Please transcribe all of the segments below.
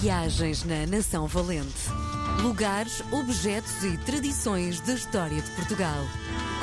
Viagens na Nação Valente. Lugares, objetos e tradições da história de Portugal.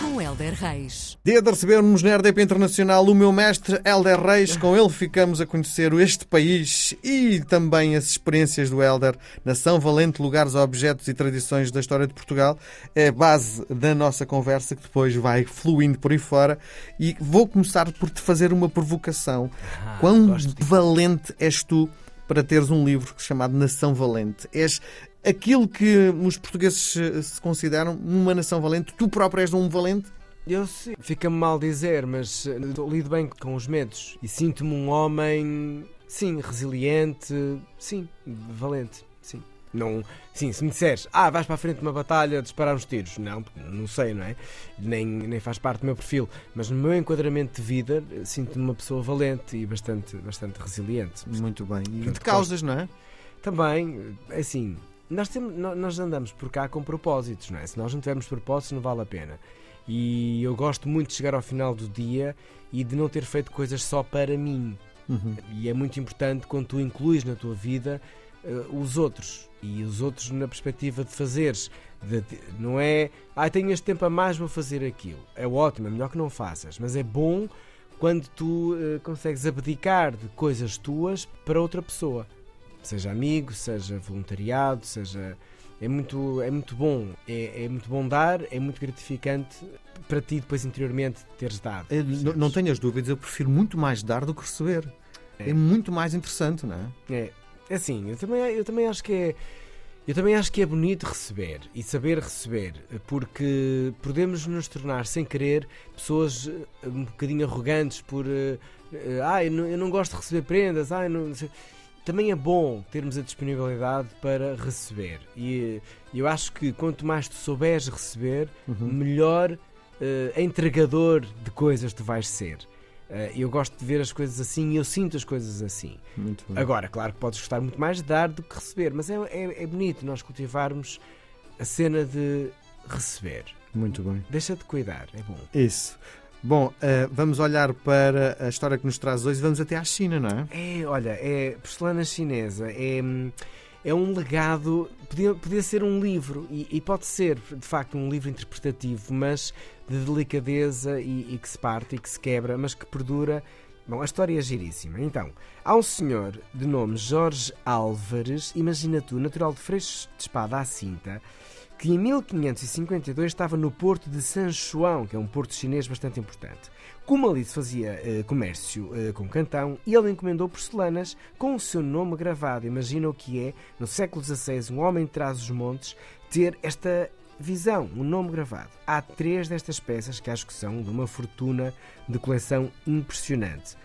Com Helder Reis. Dia de recebermos na RDP Internacional o meu mestre Helder Reis. Com ele ficamos a conhecer este país e também as experiências do Helder. Nação Valente, lugares, objetos e tradições da história de Portugal. É a base da nossa conversa que depois vai fluindo por aí fora. E vou começar por te fazer uma provocação. Ah, Quão valente és tu para teres um livro chamado Nação Valente? És aquilo que os portugueses eh, se consideram uma nação valente. Tu próprio és um valente? Eu sei, fica-me mal dizer, mas eh, lido bem com os medos e sinto-me um homem, sim, resiliente, sim, valente, sim. Não, sim, se me disseres, ah, vais para a frente de uma batalha disparar uns tiros, não, não sei, não é? Nem, nem faz parte do meu perfil, mas no meu enquadramento de vida eh, sinto-me uma pessoa valente e bastante, bastante resiliente. Muito bem. E de causas, não é? Também, é assim, nós, temos, nó- nós andamos por cá com propósitos, não é? Se nós não tivermos propósitos, não vale a pena. E eu gosto muito de chegar ao final do dia e de não ter feito coisas só para mim. Uhum. E é muito importante quando tu incluís na tua vida eh, os outros. E os outros na perspectiva de fazeres. De- de- não é, ah, tenho este tempo a mais, vou fazer aquilo. É ótimo, é melhor que não faças. Mas é bom quando tu eh, consegues abdicar de coisas tuas para outra pessoa. Seja amigo, seja voluntariado, seja. É muito, é muito bom. É, é muito bom dar, é muito gratificante para ti depois interiormente teres dado. Eu n- percebes? não tenhas dúvidas, eu prefiro muito mais dar do que receber. É, É. muito mais interessante, não é? É, é assim, eu também, eu também acho que é. Eu também acho que é bonito receber e saber receber, porque podemos nos tornar, sem querer, pessoas eh, um bocadinho arrogantes por. eh, eh, Ah, eu não, eu não gosto de receber prendas, ah, não sei." Também é bom termos a disponibilidade para receber. E eu acho que quanto mais tu souberes receber, Uhum. melhor eh, entregador de coisas tu vais ser. Eh, eu gosto de ver as coisas assim e eu sinto as coisas assim. Muito bem. Agora, claro que podes gostar muito mais de dar do que receber, mas é, é, é bonito nós cultivarmos a cena de receber. Muito bem. Deixa de cuidar, é bom. Isso. Bom, eh, vamos olhar para a história que nos traz hoje e vamos até à China, não é? É, olha, é porcelana chinesa, é, hum, é um legado, podia, podia ser um livro, e, e pode ser, de facto, um livro interpretativo, mas de delicadeza e, e que se parte e que se quebra, mas que perdura. Bom, a história é giríssima. Então, há um senhor de nome Jorge Álvares, imagina tu, natural de Freixo de Espada à Cinta, que em 1552 estava no porto de San João, que é um porto chinês bastante importante. Como ali se fazia eh, comércio eh, com Cantão, ele encomendou porcelanas com o seu nome gravado. Imagina o que é, no século XVI, um homem trás os montes ter esta visão, um nome gravado. Há três destas peças que acho que são de uma fortuna de coleção impressionante.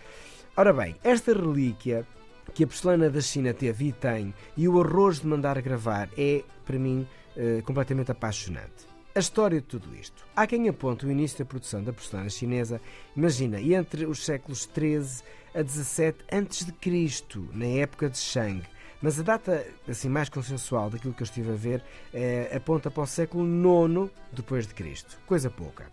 Ora bem, esta relíquia que a porcelana da China teve e tem e o arroz de mandar gravar é, para mim, eh, completamente apaixonante. A história de tudo isto. Há quem aponte o início da produção da porcelana chinesa, imagina, entre os séculos 13 a 17 a.C., na época de Shang. Mas a data assim mais consensual daquilo que eu estive a ver eh, aponta para o século IX depois de Cristo. Coisa pouca.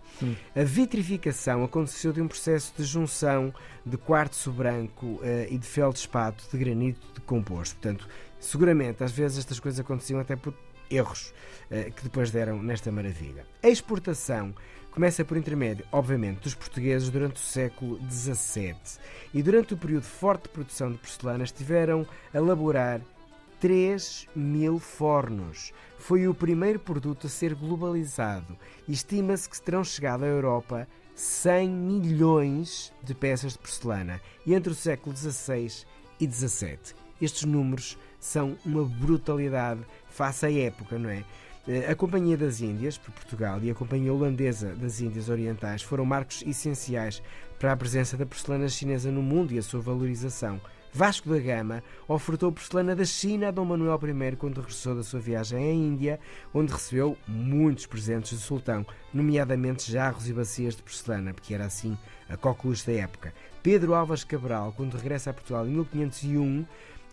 A vitrificação aconteceu de um processo de junção de quartzo branco eh, e de feldspato de granito decomposto. Portanto, seguramente às vezes estas coisas aconteciam até por erros eh, que depois deram nesta maravilha. A exportação começa por intermédio, obviamente, dos portugueses durante o século XVII e durante o período de forte produção de porcelana estiveram a elaborar 3 mil fornos. Foi o primeiro produto a ser globalizado e estima-se que terão chegado à Europa 100 milhões de peças de porcelana entre o século XVI e XVII. Estes números são uma brutalidade face à época, não é? Eh, A Companhia das Índias, por Portugal, e a Companhia Holandesa das Índias Orientais foram marcos essenciais para a presença da porcelana chinesa no mundo e a sua valorização. Vasco da Gama ofertou porcelana da China a Dom Manuel I quando regressou da sua viagem à Índia, onde recebeu muitos presentes do sultão, nomeadamente jarros e bacias de porcelana, porque era assim a coqueluche da época. Pedro Alves Cabral, quando regressa a Portugal em 1501,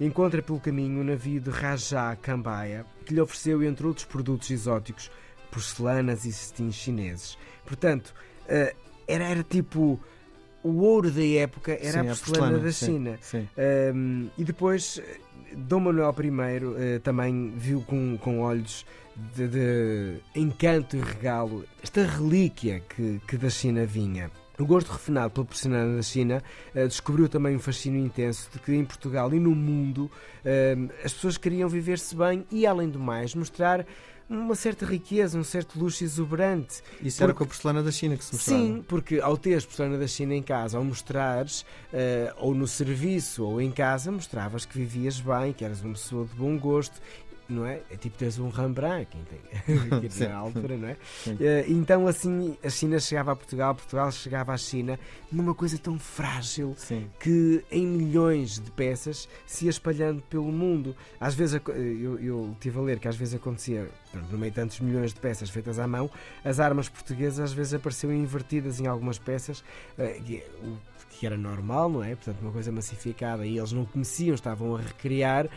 encontra pelo caminho o navio de Rajá Cambaia, que lhe ofereceu, entre outros produtos exóticos, porcelanas e cestins chineses. Portanto, eh, era, era tipo o ouro da época era Sim, a porcelana, da sim, China. sim. Um, e depois Dom Manuel I uh, também viu com, com olhos de, de, encanto e regalo esta relíquia que, que da China vinha. O gosto refinado pela porcelana da China uh, descobriu também um fascínio intenso de que em Portugal e no mundo uh, as pessoas queriam viver-se bem e, além do mais, mostrar uma certa riqueza, um certo luxo exuberante. Isso porque... era com a porcelana da China que se mostrava? Sim, porque ao teres porcelana da China em casa, ao mostrares, uh, ou no serviço, ou em casa, mostravas que vivias bem, que eras uma pessoa de bom gosto não é? É tipo teres um Rembrandt quem tem na altura, não é? Uh, então assim a China chegava a Portugal, Portugal chegava à China numa coisa tão frágil Sim. que em milhões de peças se ia espalhando pelo mundo. Às vezes eu, eu tive a ler que às vezes acontecia, no meio de tantos milhões de peças feitas à mão, as armas portuguesas às vezes apareciam invertidas em algumas peças, uh, que era normal, não é? Portanto, uma coisa massificada e eles não conheciam, estavam a recriar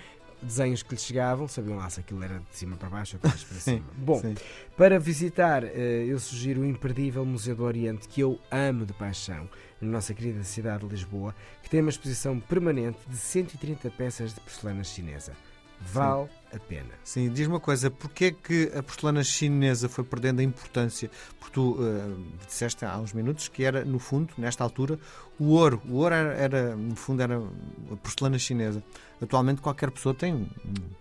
desenhos que lhes chegavam, sabiam lá se aquilo era de cima para baixo ou de baixo para cima. Bom, sim. para visitar, eh, eu sugiro o imperdível Museu do Oriente, que eu amo de paixão, na nossa querida cidade de Lisboa, que tem uma exposição permanente de 130 peças de porcelana chinesa. Vale sim. a pena. Sim, diz uma coisa, porquê é que a porcelana chinesa foi perdendo a importância? Porque tu uh, disseste há uns minutos que era, no fundo, nesta altura, o ouro. O ouro era, era no fundo, era a porcelana chinesa. Atualmente qualquer pessoa tem um,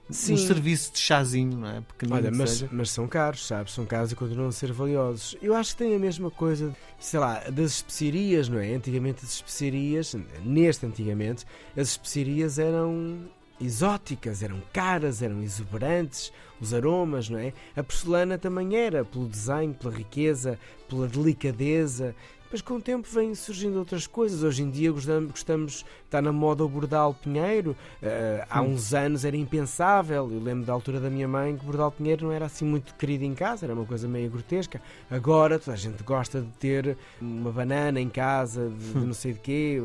um serviço de chazinho, não é? Olha, mas, mas, são caros, sabes? São caros e continuam a ser valiosos. Eu acho que tem a mesma coisa, sei lá, das especiarias, não é? Antigamente as especiarias, neste antigamente, as especiarias eram exóticas, eram caras, eram exuberantes, os aromas, não é? A porcelana também era, pelo design, pela riqueza, pela delicadeza. Mas com o tempo vêm surgindo outras coisas. Hoje em dia gostamos, gostamos está na moda o Bordal Pinheiro. Uh, há uns anos era impensável. Eu lembro da altura da minha mãe que o Bordal Pinheiro não era assim muito querido em casa, era uma coisa meio grotesca. Agora toda a gente gosta de ter uma banana em casa, de, de não sei de quê.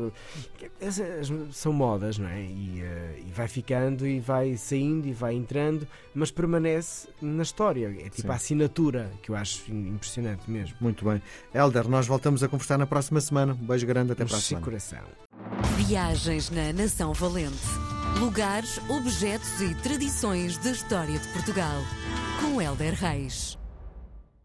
São modas, não é? E, uh, e, vai ficando e vai saindo e vai entrando, mas permanece na história. É tipo Sim. a assinatura que eu acho impressionante mesmo. Muito bem. Helder, nós voltamos a conversar na próxima semana. Um beijo grande, até para a semana. coração. Viagens na Nação Valente. Lugares, objetos e tradições da história de Portugal. Com Helder Reis.